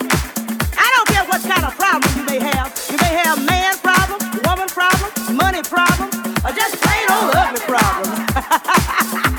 I don't care what kind of problem you may have. You may have man problem, woman problem, money problem, or just plain old ugly problem.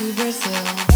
to Brazil.